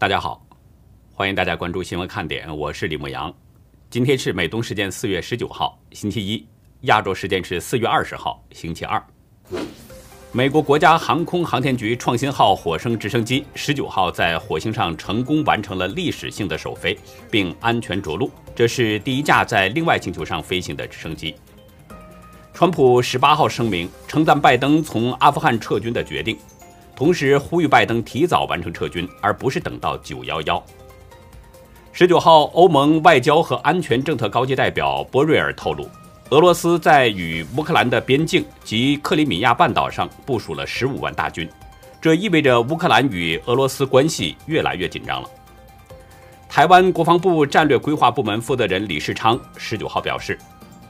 大家好，欢迎大家关注新闻看点，我是李牧阳。今天是美东时间四月十九号，星期一；亚洲时间是四月二十号，星期二。美国国家航空航天局创新号火星直升机十九号在火星上成功完成了历史性的首飞，并安全着陆。这是第一架在另外星球上飞行的直升机。川普十八号声明称赞拜登从阿富汗撤军的决定。同时呼吁拜登提早完成撤军，而不是等到九幺幺。十九号，欧盟外交和安全政策高级代表波瑞尔透露，俄罗斯在与乌克兰的边境及克里米亚半岛上部署了十五万大军，这意味着乌克兰与俄罗斯关系越来越紧张了。台湾国防部战略规划部门负责人李世昌十九号表示，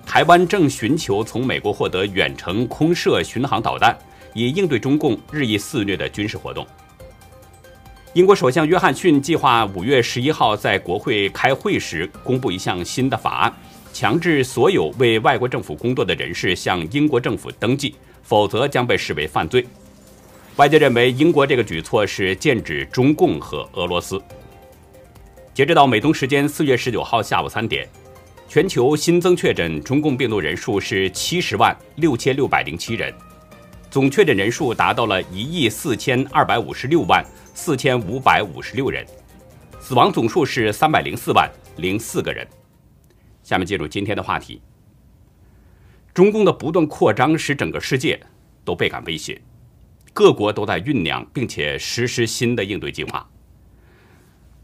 台湾正寻求从美国获得远程空射巡航导弹。以应对中共日益肆虐的军事活动。英国首相约翰逊计划五月十一号在国会开会时公布一项新的法案，强制所有为外国政府工作的人士向英国政府登记，否则将被视为犯罪。外界认为，英国这个举措是剑指中共和俄罗斯。截止到美东时间四月十九号下午三点，全球新增确诊中共病毒人数是七十万六千六百零七人。总确诊人数达到了一亿四千二百五十六万四千五百五十六人，死亡总数是三百零四万零四个人。下面进入今天的话题。中共的不断扩张使整个世界都倍感威胁，各国都在酝酿并且实施新的应对计划。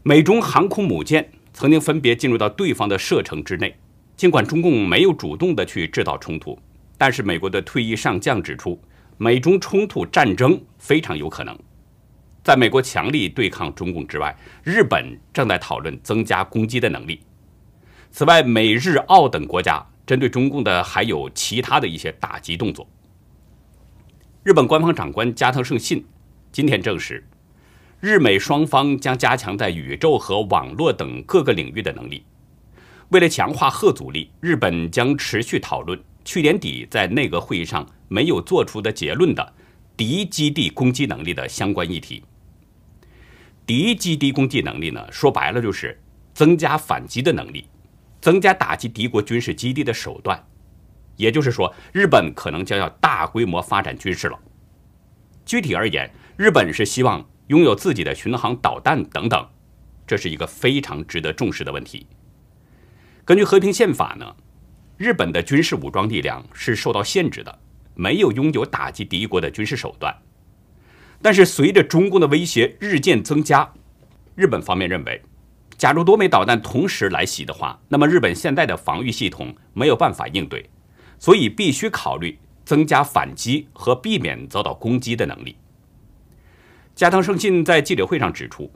美中航空母舰曾经分别进入到对方的射程之内，尽管中共没有主动的去制造冲突，但是美国的退役上将指出。美中冲突战争非常有可能。在美国强力对抗中共之外，日本正在讨论增加攻击的能力。此外，美日澳等国家针对中共的还有其他的一些打击动作。日本官方长官加藤胜信今天证实，日美双方将加强在宇宙和网络等各个领域的能力。为了强化核阻力，日本将持续讨论。去年底在内阁会议上没有做出的结论的敌基地攻击能力的相关议题。敌基地攻击能力呢，说白了就是增加反击的能力，增加打击敌国军事基地的手段。也就是说，日本可能将要大规模发展军事了。具体而言，日本是希望拥有自己的巡航导弹等等，这是一个非常值得重视的问题。根据和平宪法呢。日本的军事武装力量是受到限制的，没有拥有打击敌国的军事手段。但是，随着中共的威胁日渐增加，日本方面认为，假如多枚导弹同时来袭的话，那么日本现在的防御系统没有办法应对，所以必须考虑增加反击和避免遭到攻击的能力。加藤胜信在记者会上指出，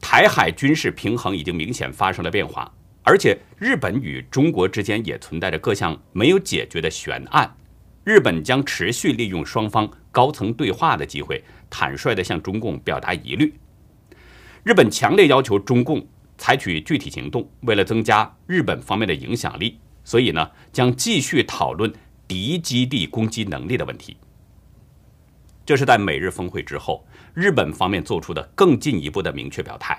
台海军事平衡已经明显发生了变化。而且，日本与中国之间也存在着各项没有解决的悬案。日本将持续利用双方高层对话的机会，坦率地向中共表达疑虑。日本强烈要求中共采取具体行动，为了增加日本方面的影响力，所以呢，将继续讨论敌基地攻击能力的问题。这是在美日峰会之后，日本方面做出的更进一步的明确表态。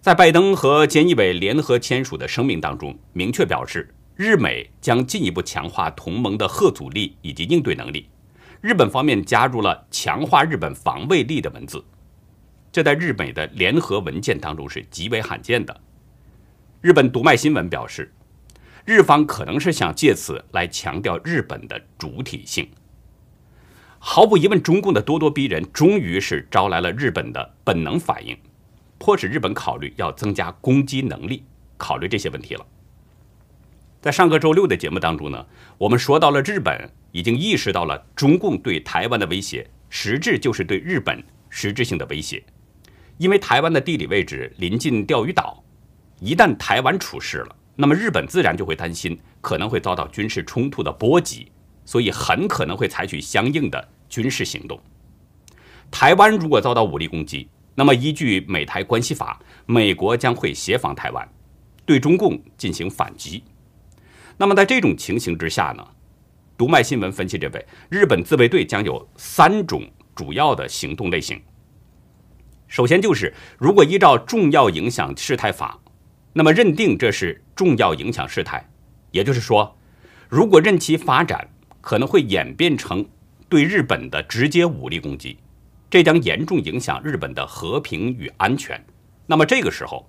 在拜登和菅义伟联合签署的声明当中，明确表示，日美将进一步强化同盟的核阻力以及应对能力。日本方面加入了强化日本防卫力的文字，这在日美的联合文件当中是极为罕见的。日本读卖新闻表示，日方可能是想借此来强调日本的主体性。毫无疑问，中共的咄咄逼人终于是招来了日本的本能反应。迫使日本考虑要增加攻击能力，考虑这些问题了。在上个周六的节目当中呢，我们说到了日本已经意识到了中共对台湾的威胁，实质就是对日本实质性的威胁。因为台湾的地理位置临近钓鱼岛，一旦台湾出事了，那么日本自然就会担心可能会遭到军事冲突的波及，所以很可能会采取相应的军事行动。台湾如果遭到武力攻击，那么，依据美台关系法，美国将会协防台湾，对中共进行反击。那么，在这种情形之下呢？读卖新闻分析认为，日本自卫队将有三种主要的行动类型。首先就是，如果依照重要影响事态法，那么认定这是重要影响事态，也就是说，如果任其发展，可能会演变成对日本的直接武力攻击，这将严重影响日本的和平与安全。那么这个时候，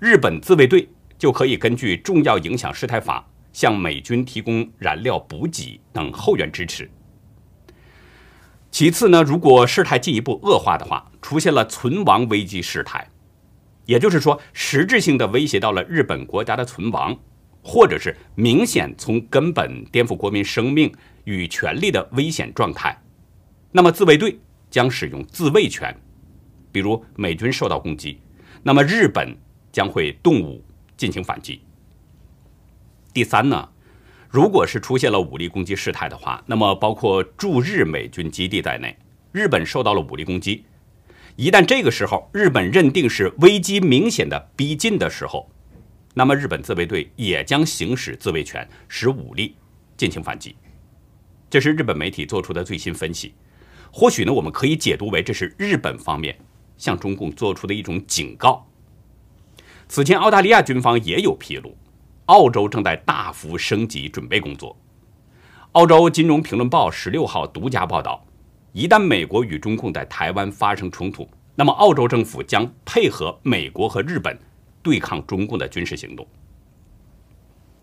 日本自卫队就可以根据重要影响事态法向美军提供燃料补给等后援支持。其次呢，如果事态进一步恶化的话，出现了存亡危机事态，也就是说，实质性的威胁到了日本国家的存亡，或者是明显从根本颠覆国民生命与权利的危险状态，那么自卫队将使用自卫权，比如美军受到攻击，那么日本将会动武进行反击。第三呢？如果是出现了武力攻击事态的话，那么包括驻日美军基地在内，日本受到了武力攻击，一旦这个时候日本认定是危机明显的逼近的时候，那么日本自卫队也将行使自卫权，使武力进行反击。这是日本媒体做出的最新分析，或许呢，我们可以解读为这是日本方面向中共做出的一种警告。此前，澳大利亚军方也有披露。澳洲正在大幅升级准备工作。澳洲金融评论报十六号独家报道，一旦美国与中共在台湾发生冲突，那么澳洲政府将配合美国和日本对抗中共的军事行动。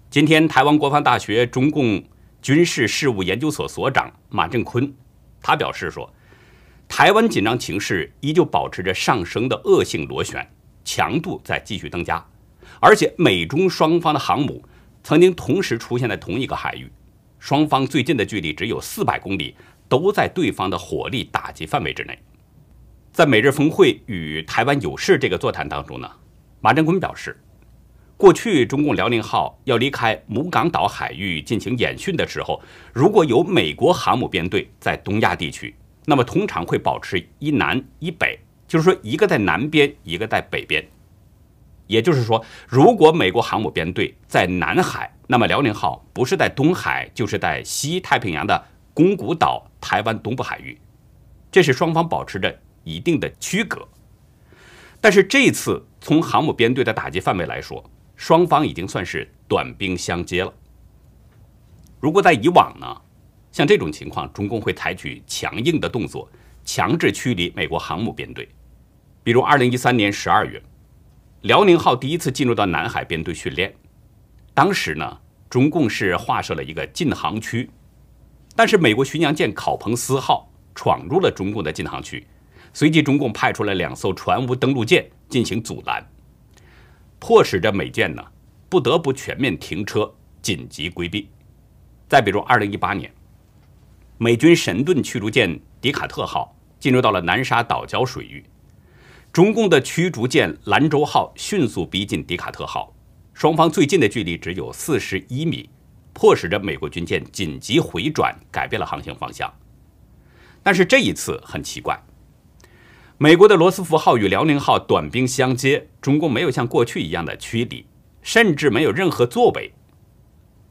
今天，台湾国防大学中共军事事务研究所所长马振坤，他表示说，台湾紧张情势依旧保持着上升的恶性螺旋，强度在继续增加。而且美中双方的航母曾经同时出现在同一个海域，双方最近的距离只有四百公里，都在对方的火力打击范围之内。在美日峰会与台湾有事这个座谈当中呢，马振坤表示，过去中共辽宁号要离开母港岛海域进行演训的时候，如果有美国航母编队在东亚地区，那么通常会保持一南一北，就是说一个在南边，一个在北边。也就是说，如果美国航母编队在南海，那么辽宁号不是在东海，就是在西太平洋的宫古岛、台湾东部海域，这是双方保持着一定的区隔。但是这次从航母编队的打击范围来说，双方已经算是短兵相接了。如果在以往呢，像这种情况，中共会采取强硬的动作，强制驱离美国航母编队，比如二零一三年十二月。辽宁号第一次进入到南海编队训练，当时呢，中共是划设了一个禁航区，但是美国巡洋舰考彭斯号闯入了中共的禁航区，随即中共派出了两艘船坞登陆舰进行阻拦，迫使着美舰呢不得不全面停车紧急规避。再比如，二零一八年，美军神盾驱逐舰迪卡特号进入到了南沙岛礁水域。中共的驱逐舰兰州号迅速逼近迪卡特号，双方最近的距离只有四十一米，迫使着美国军舰紧急回转，改变了航行方向。但是这一次很奇怪，美国的罗斯福号与辽宁号短兵相接，中共没有像过去一样的驱离，甚至没有任何作为。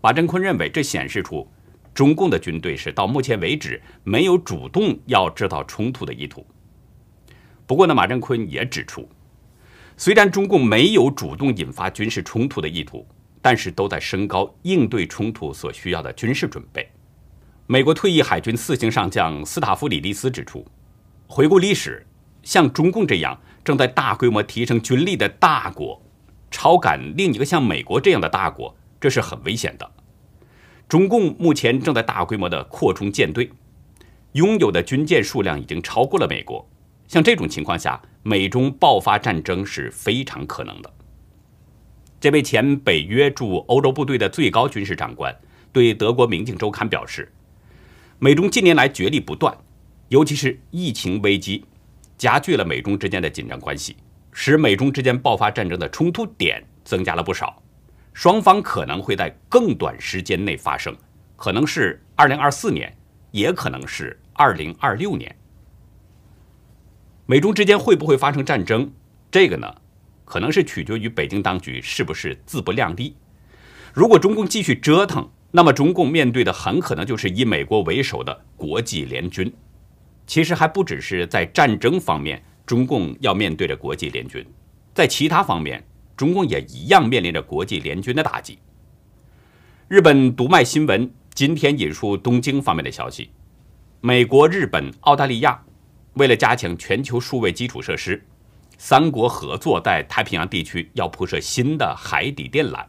马振坤认为，这显示出中共的军队是到目前为止没有主动要制造冲突的意图。不过呢，马振坤也指出，虽然中共没有主动引发军事冲突的意图，但是都在升高应对冲突所需要的军事准备。美国退役海军四星上将斯塔夫里利斯指出，回顾历史，像中共这样正在大规模提升军力的大国，超赶另一个像美国这样的大国，这是很危险的。中共目前正在大规模的扩充舰队，拥有的军舰数量已经超过了美国。像这种情况下，美中爆发战争是非常可能的。这位前北约驻欧洲部队的最高军事长官对德国《明镜周刊》表示，美中近年来角力不断，尤其是疫情危机加剧了美中之间的紧张关系，使美中之间爆发战争的冲突点增加了不少。双方可能会在更短时间内发生，可能是2024年，也可能是2026年。美中之间会不会发生战争？这个呢，可能是取决于北京当局是不是自不量力。如果中共继续折腾，那么中共面对的很可能就是以美国为首的国际联军。其实还不只是在战争方面中共要面对着国际联军，在其他方面，中共也一样面临着国际联军的打击。日本读卖新闻今天引述东京方面的消息，美国、日本、澳大利亚为了加强全球数位基础设施，三国合作在太平洋地区要铺设新的海底电缆，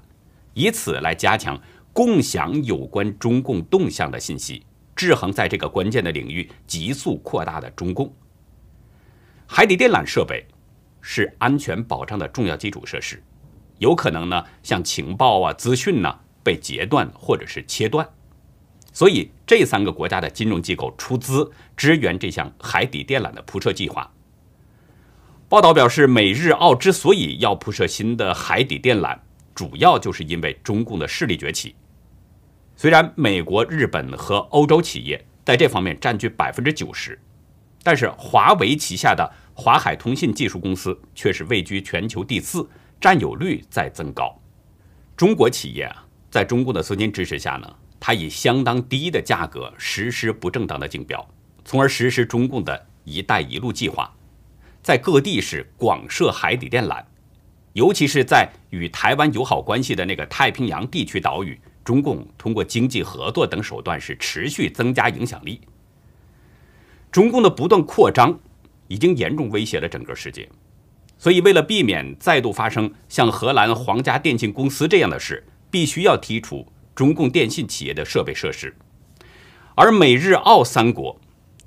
以此来加强共享有关中共动向的信息，制衡在这个关键的领域急速扩大的中共。海底电缆设备是安全保障的重要基础设施，有可能呢，像情报啊、资讯呢。被截断或者是切断，所以这三个国家的金融机构出资支援这项海底电缆的铺设计划。报道表示，美日澳之所以要铺设新的海底电缆，主要就是因为中共的势力崛起。虽然美国、日本和欧洲企业在这方面占据百分之九十，但是华为旗下的华海通信技术公司却是位居全球第四，占有率在增高。中国企业啊。在中共的资金支持下呢，它以相当低的价格实施不正当的竞标，从而实施中共的一带一路计划，在各地是广设海底电缆，尤其是在与台湾友好关系的那个太平洋地区岛屿，中共通过经济合作等手段是持续增加影响力。中共的不断扩张已经严重威胁了整个世界，所以为了避免再度发生像荷兰皇家电信公司这样的事。必须要剔除中共电信企业的设备设施，而美日澳三国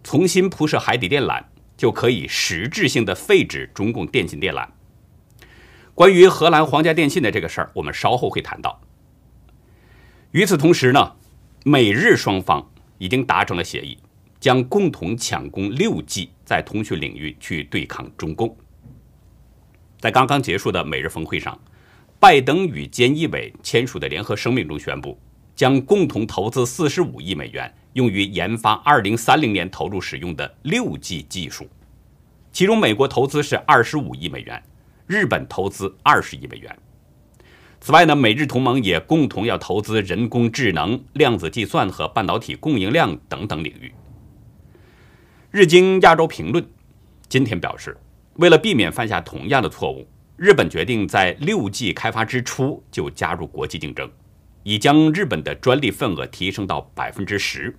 重新铺设海底电缆，就可以实质性的废止中共电信电缆。关于荷兰皇家电信的这个事儿，我们稍后会谈到。与此同时呢，美日双方已经达成了协议，将共同抢攻六 G，在通讯领域去对抗中共。在刚刚结束的美日峰会上。拜登与菅义伟签署的联合声明中宣布，将共同投资四十五亿美元，用于研发二零三零年投入使用的六 G 技术。其中，美国投资是二十五亿美元，日本投资二十亿美元。此外呢，美日同盟也共同要投资人工智能、量子计算和半导体供应量等等领域。日经亚洲评论今天表示，为了避免犯下同样的错误。日本决定在六 G 开发之初就加入国际竞争，已将日本的专利份额提升到百分之十，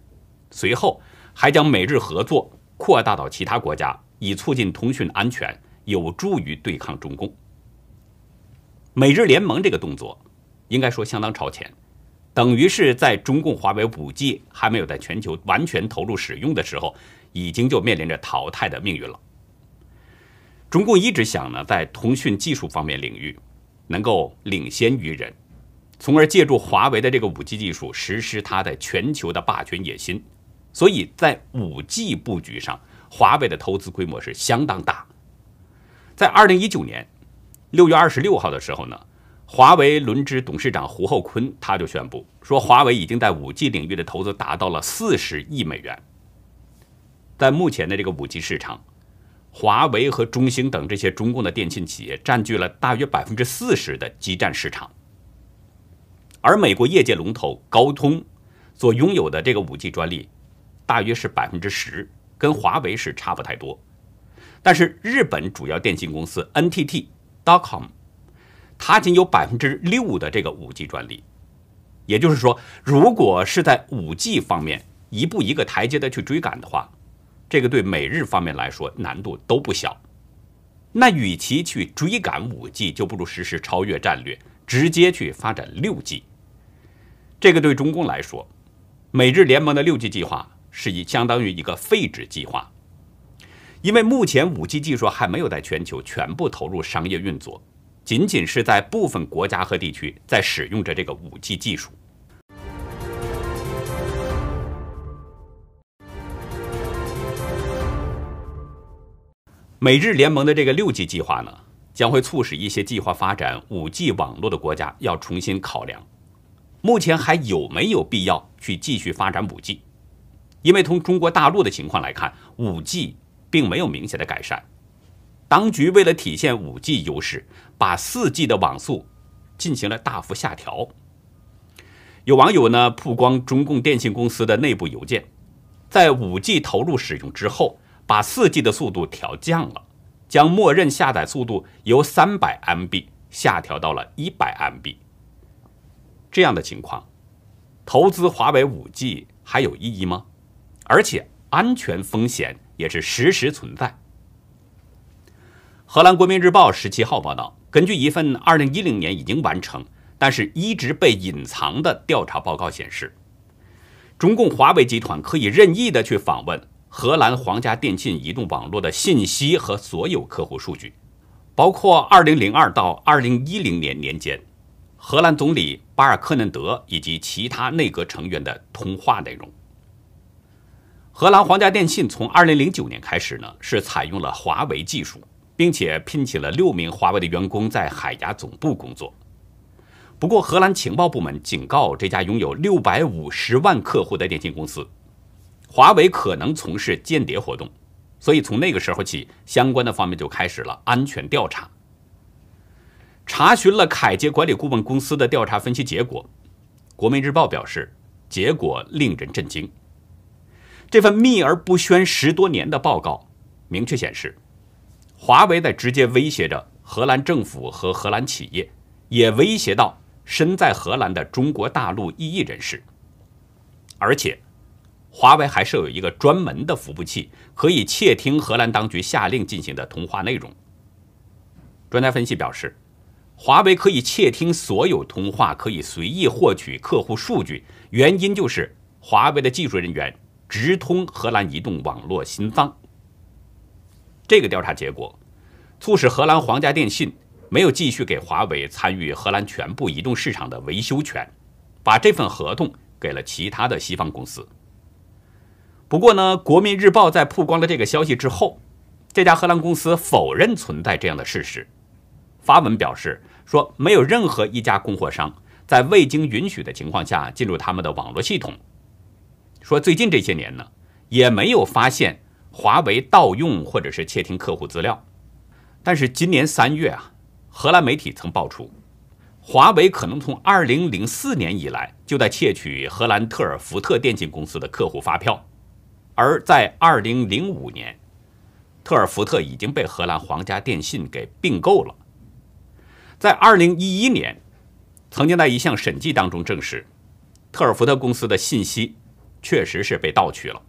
随后还将美日合作扩大到其他国家，以促进通讯安全，有助于对抗中共。美日联盟这个动作，应该说相当超前，等于是在中共华为五 G 还没有在全球完全投入使用的时候，已经就面临着淘汰的命运了。中共一直想呢，在通讯技术方面领域能够领先于人，从而借助华为的这个五 G 技术实施它的全球的霸权野心。所以在五 G 布局上，华为的投资规模是相当大。在二零一九年六月二十六号的时候呢，华为轮值董事长胡厚昆他就宣布说，华为已经在五 G 领域的投资达到了四十亿美元。在目前的这个五 G 市场。华为和中兴等这些中共的电信企业占据了大约百分之四十的基站市场，而美国业界龙头高通所拥有的这个五 G 专利大约是百分之十，跟华为是差不太多。但是日本主要电信公司 NTT Dotcom，它仅有百分之六的这个五 G 专利，也就是说，如果是在五 G 方面一步一个台阶的去追赶的话。这个对美日方面来说难度都不小，那与其去追赶五 G，就不如实施超越战略，直接去发展六 G。这个对中共来说，美日联盟的六 G 计划是以相当于一个废纸计划，因为目前五 G 技术还没有在全球全部投入商业运作，仅仅是在部分国家和地区在使用着这个五 G 技术。美日联盟的这个六 G 计划呢，将会促使一些计划发展五 G 网络的国家要重新考量，目前还有没有必要去继续发展五 G？因为从中国大陆的情况来看，五 G 并没有明显的改善。当局为了体现五 G 优势，把四 G 的网速进行了大幅下调。有网友呢曝光中共电信公司的内部邮件，在五 G 投入使用之后。把四 G 的速度调降了，将默认下载速度由三百 MB 下调到了一百 MB。这样的情况，投资华为五 G 还有意义吗？而且安全风险也是实时存在。荷兰国民日报十七号报道，根据一份二零一零年已经完成，但是一直被隐藏的调查报告显示，中共华为集团可以任意的去访问荷兰皇家电信移动网络的信息和所有客户数据，包括二零零二到二零一零年年间。荷兰总理巴尔克嫩德以及其他内阁成员的通话内容。荷兰皇家电信从2009年开始呢，是采用了华为技术，并且聘请了六名华为的员工在海牙总部工作。不过，荷兰情报部门警告这家拥有650万客户的电信公司，华为可能从事间谍活动，所以从那个时候起，相关的方面就开始了安全调查。查询了凯捷管理顾问公司的调查分析结果，国民日报表示，结果令人震惊。这份秘而不宣十多年的报告明确显示，华为在直接威胁着荷兰政府和荷兰企业，也威胁到身在荷兰的中国大陆异议人士。而且，华为还设有一个专门的服务器，可以窃听荷兰当局下令进行的通话内容。专家分析表示。华为可以窃听所有通话，可以随意获取客户数据，原因就是华为的技术人员直通荷兰移动网络心脏。这个调查结果促使荷兰皇家电信没有继续给华为参与荷兰全部移动市场的维修权，把这份合同给了其他的西方公司。不过呢，国民日报在曝光了这个消息之后，这家荷兰公司否认存在这样的事实，发文表示。说没有任何一家供货商在未经允许的情况下进入他们的网络系统。说最近这些年呢，也没有发现华为盗用或者是窃听客户资料。但是今年三月啊，荷兰媒体曾爆出，华为可能从2004年以来就在窃取荷兰特尔福特电信公司的客户发票，而在2005年，特尔福特已经被荷兰皇家电信给并购了。在二零一一年，曾经在一项审计当中证实，特尔福特公司的信息确实是被盗取了，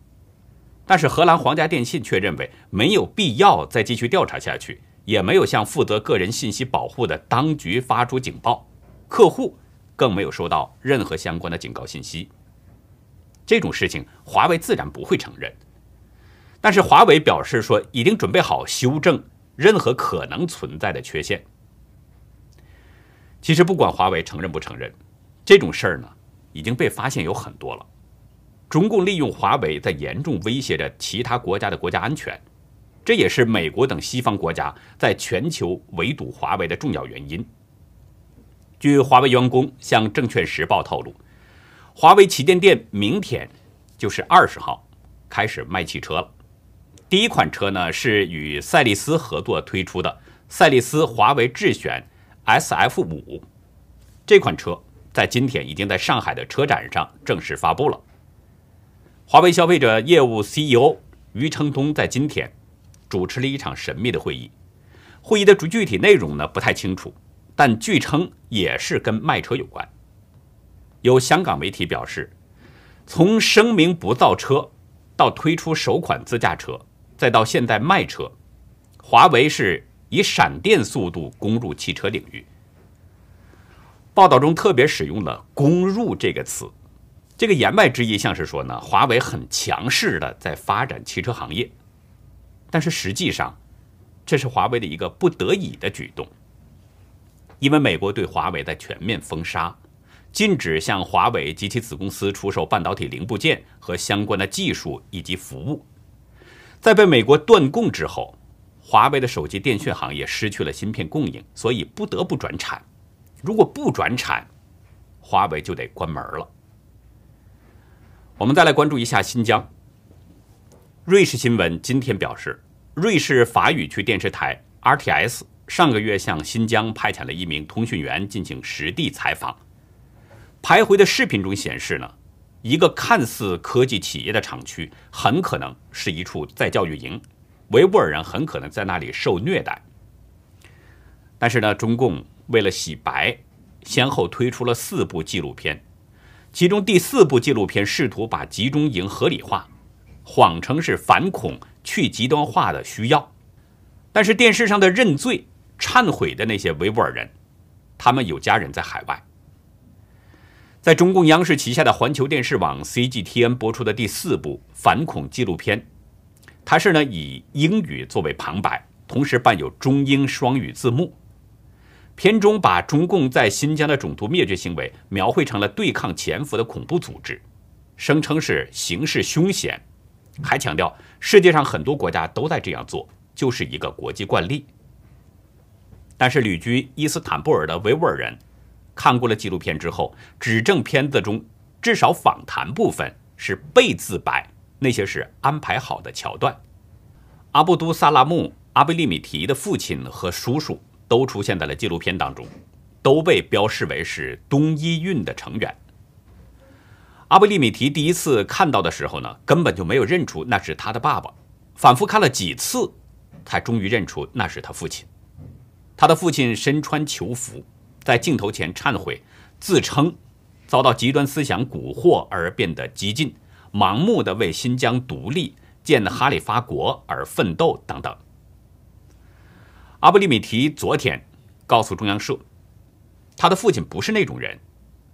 但是荷兰皇家电信却认为没有必要再继续调查下去，也没有向负责个人信息保护的当局发出警报，客户更没有收到任何相关的警告信息。这种事情，华为自然不会承认，但是华为表示说已经准备好修正任何可能存在的缺陷。其实不管华为承认不承认，这种事儿呢已经被发现有很多了。中共利用华为在严重威胁着其他国家的国家安全，这也是美国等西方国家在全球围堵华为的重要原因。据华为员工向《证券时报》透露，华为旗舰店明天就是二十号开始卖汽车了。第一款车呢是与赛力斯合作推出的赛力斯华为智选。S F 五这款车在今天已经在上海的车展上正式发布了。华为消费者业务 CEO 余承东在今天主持了一场神秘的会议，会议的主具体内容呢不太清楚，但据称也是跟卖车有关。有香港媒体表示，从声明不造车到推出首款自驾车，再到现在卖车，华为是。以闪电速度攻入汽车领域。报道中特别使用了“攻入”这个词，这个言外之意像是说呢，华为很强势的在发展汽车行业，但是实际上，这是华为的一个不得已的举动，因为美国对华为在全面封杀，禁止向华为及其子公司出售半导体零部件和相关的技术以及服务，在被美国断供之后。华为的手机电讯行业失去了芯片供应，所以不得不转产。如果不转产，华为就得关门了。我们再来关注一下新疆。瑞士新闻今天表示，瑞士法语区电视台 RTS 上个月向新疆派遣了一名通讯员进行实地采访。拍回的视频中显示呢，一个看似科技企业的厂区，很可能是一处再教育营。维吾尔人很可能在那里受虐待。但是呢，中共为了洗白，先后推出了四部纪录片，其中第四部纪录片试图把集中营合理化，谎称是反恐去极端化的需要。但是电视上的认罪、忏悔的那些维吾尔人，他们有家人在海外。在中共央视旗下的环球电视网 CGTN 播出的第四部反恐纪录片，它是呢以英语作为旁白，同时伴有中英双语字幕。片中把中共在新疆的种族灭绝行为描绘成了对抗潜伏的恐怖组织，声称是形势凶险，还强调世界上很多国家都在这样做，就是一个国际惯例。但是旅居伊斯坦布尔的维吾尔人。看过了纪录片之后，指证片子中至少访谈部分是被自白，那些是安排好的桥段。阿布都萨拉木·阿贝利米提的父亲和叔叔都出现在了纪录片当中，都被标示为是东伊运的成员。阿布利米提第一次看到的时候呢，根本就没有认出那是他的爸爸，反复看了几次，才终于认出那是他父亲。他的父亲身穿囚服。在镜头前忏悔，自称遭到极端思想蛊惑而变得激进，盲目的为新疆独立、建哈里发国而奋斗等等。阿布利米提昨天告诉中央社，他的父亲不是那种人。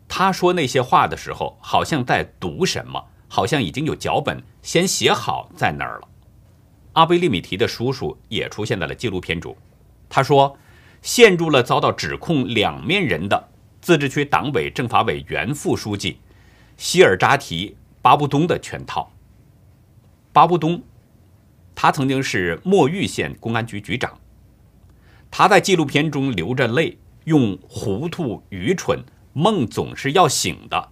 他说那些话的时候，好像在读什么，好像已经有脚本先写好在那儿了。阿布利米提的叔叔也出现在了纪录片中，他说。陷入了遭到指控两面人的自治区党委政法委原副书记希尔扎提巴布东的圈套。巴布东，他曾经是墨玉县公安局局长。他在纪录片中流着泪，用“糊涂、愚蠢、梦总是要醒的”，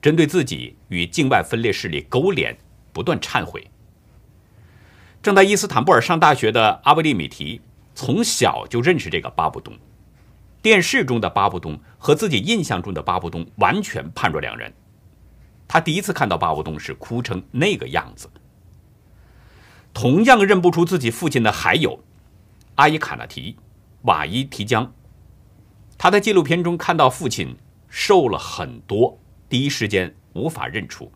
针对自己与境外分裂势力勾连，不断忏悔。正在伊斯坦布尔上大学的阿布利米提。从小就认识这个巴布东，电视中的巴布东和自己印象中的巴布东完全判若两人。他第一次看到巴布东是哭成那个样子。同样认不出自己父亲的还有阿伊卡纳提、瓦伊提江。他在纪录片中看到父亲瘦了很多，第一时间无法认出。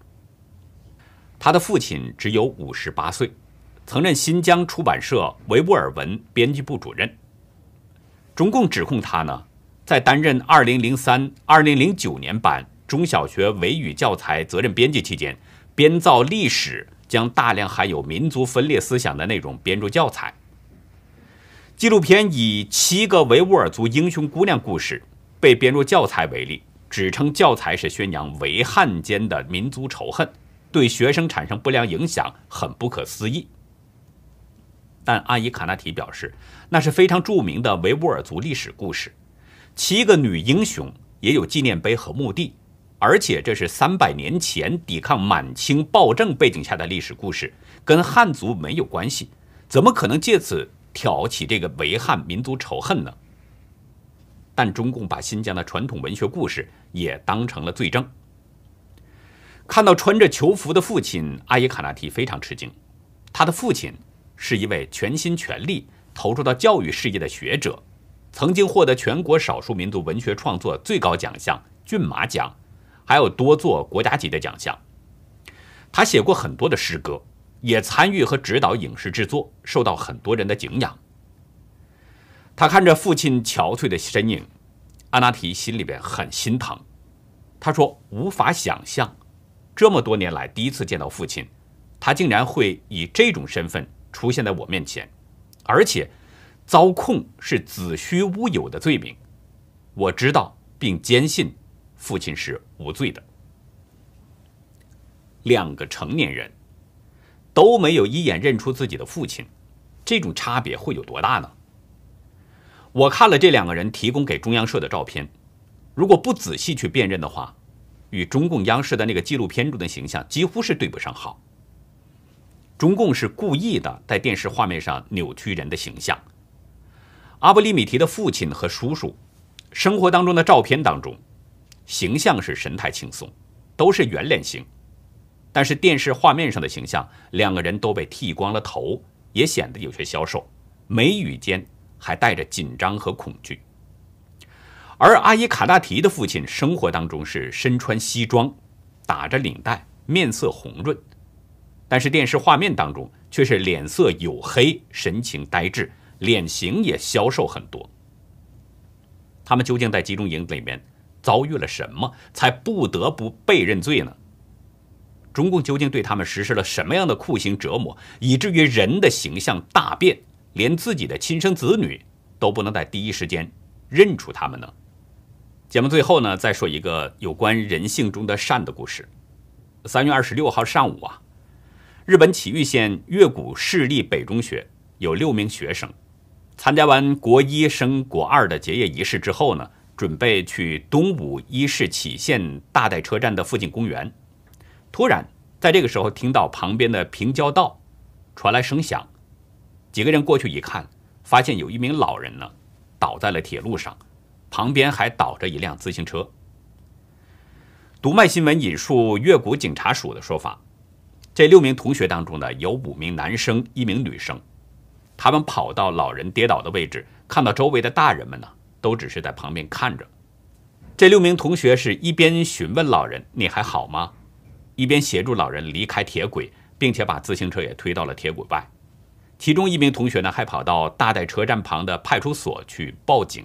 他的父亲只有五十八岁。曾任新疆出版社维吾尔文编辑部主任。中共指控他呢，在担任2003、2009年版中小学维语教材责任编辑期间，编造历史，将大量含有民族分裂思想的内容编入教材。纪录片以七个维吾尔族英雄姑娘故事被编入教材为例，指称教材是宣扬维汉间的民族仇恨，对学生产生不良影响，很不可思议。但阿伊卡纳提表示，那是非常著名的维吾尔族历史故事，七个女英雄也有纪念碑和墓地，而且这是三百年前抵抗满清暴政背景下的历史故事，跟汉族没有关系，怎么可能借此挑起这个维汉民族仇恨呢？但中共把新疆的传统文学故事也当成了罪证。看到穿着囚服的父亲，阿依卡纳提非常吃惊，他的父亲。是一位全心全力投入到教育事业的学者，曾经获得全国少数民族文学创作最高奖项骏马奖，还有多座国家级的奖项。他写过很多的诗歌，也参与和指导影视制作，受到很多人的敬仰。他看着父亲憔悴的身影，阿纳提心里边很心疼。他说：“无法想象，这么多年来第一次见到父亲，他竟然会以这种身份。”出现在我面前，而且遭控是子虚乌有的罪名。我知道并坚信父亲是无罪的。两个成年人都没有一眼认出自己的父亲，这种差别会有多大呢？我看了这两个人提供给中央社的照片，如果不仔细去辨认的话，与中共央视的那个纪录片中的形象几乎是对不上号。中共是故意的，在电视画面上扭曲人的形象。阿布利米提的父亲和叔叔，生活当中的照片当中，形象是神态轻松，都是圆脸型；但是电视画面上的形象，两个人都被剃光了头，也显得有些消瘦，眉宇间还带着紧张和恐惧。而阿伊卡纳提的父亲生活当中是身穿西装，打着领带，面色红润，但是电视画面当中却是脸色黝黑，神情呆滞，脸型也消瘦很多。他们究竟在集中营里面遭遇了什么，才不得不被认罪呢？中共究竟对他们实施了什么样的酷刑折磨，以至于人的形象大变，连自己的亲生子女都不能在第一时间认出他们呢？节目最后呢，再说一个有关人性中的善的故事。三月二十六号上午啊，日本崎玉县越谷市立北中学有六名学生参加完国一升国二的结业仪式之后呢，准备去东武伊势崎线大代车站的附近公园。突然，在这个时候听到旁边的平交道传来声响，几个人过去一看，发现有一名老人呢倒在了铁路上。旁边还倒着一辆自行车。读卖新闻引述越谷警察署的说法，这六名同学当中呢，有五名男生，一名女生。他们跑到老人跌倒的位置，看到周围的大人们呢，都只是在旁边看着。这六名同学是一边询问老人“你还好吗”，一边协助老人离开铁轨，并且把自行车也推到了铁轨外。其中一名同学呢，还跑到大代车站旁的派出所去报警。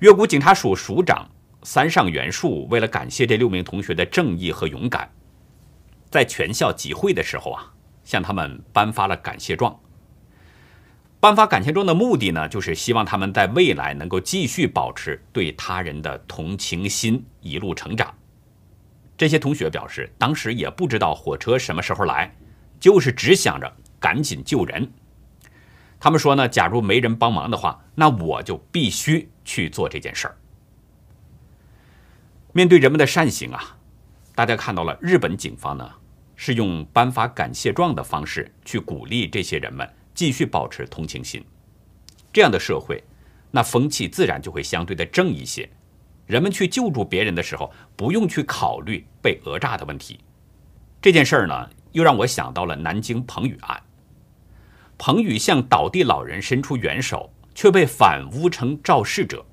越谷警察署署长三上元树为了感谢这六名同学的正义和勇敢，在全校集会的时候啊，向他们颁发了感谢状。颁发感谢状的目的呢，就是希望他们在未来能够继续保持对他人的同情心，一路成长。这些同学表示，当时也不知道火车什么时候来，就是只想着赶紧救人。他们说呢，假如没人帮忙的话，那我就必须去做这件事儿。面对人们的善行啊，大家看到了日本警方呢是用颁发感谢状的方式去鼓励这些人们继续保持同情心。这样的社会，那风气自然就会相对的正一些。人们去救助别人的时候，不用去考虑被讹诈的问题。这件事儿呢，又让我想到了南京彭宇案。彭宇向倒地老人伸出援手，却被反诬成肇事者。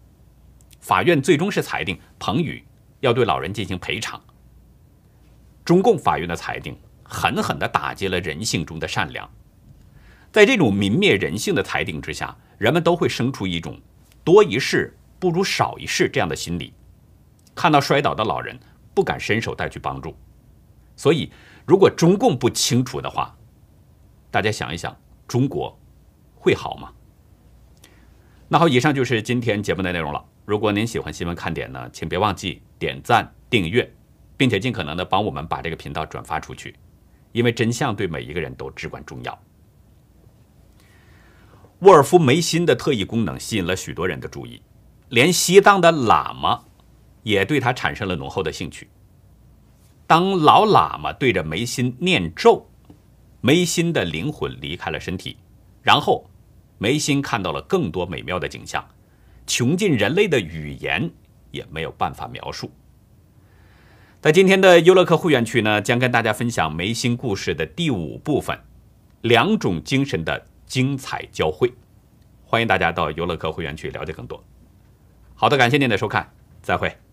法院最终是裁定彭宇要对老人进行赔偿。中共法院的裁定狠狠地打击了人性中的善良。在这种泯灭人性的裁定之下，人们都会生出一种多一事不如少一事这样的心理。看到摔倒的老人，不敢伸手带去帮助。所以，如果中共不清楚的话，大家想一想。中国会好吗？那好，以上就是今天节目的内容了。如果您喜欢新闻看点呢，请别忘记点赞、订阅，并且尽可能的帮我们把这个频道转发出去，因为真相对每一个人都至关重要。沃尔夫梅辛的特异功能吸引了许多人的注意，连西藏的喇嘛也对他产生了浓厚的兴趣。当老喇嘛对着眉心念咒。眉心的灵魂离开了身体，然后眉心看到了更多美妙的景象，穷尽人类的语言也没有办法描述。在今天的优乐客会员区呢，将跟大家分享眉心故事的第五部分，两种精神的精彩交汇。欢迎大家到优乐客会员区了解更多。好的，感谢您的收看，再会。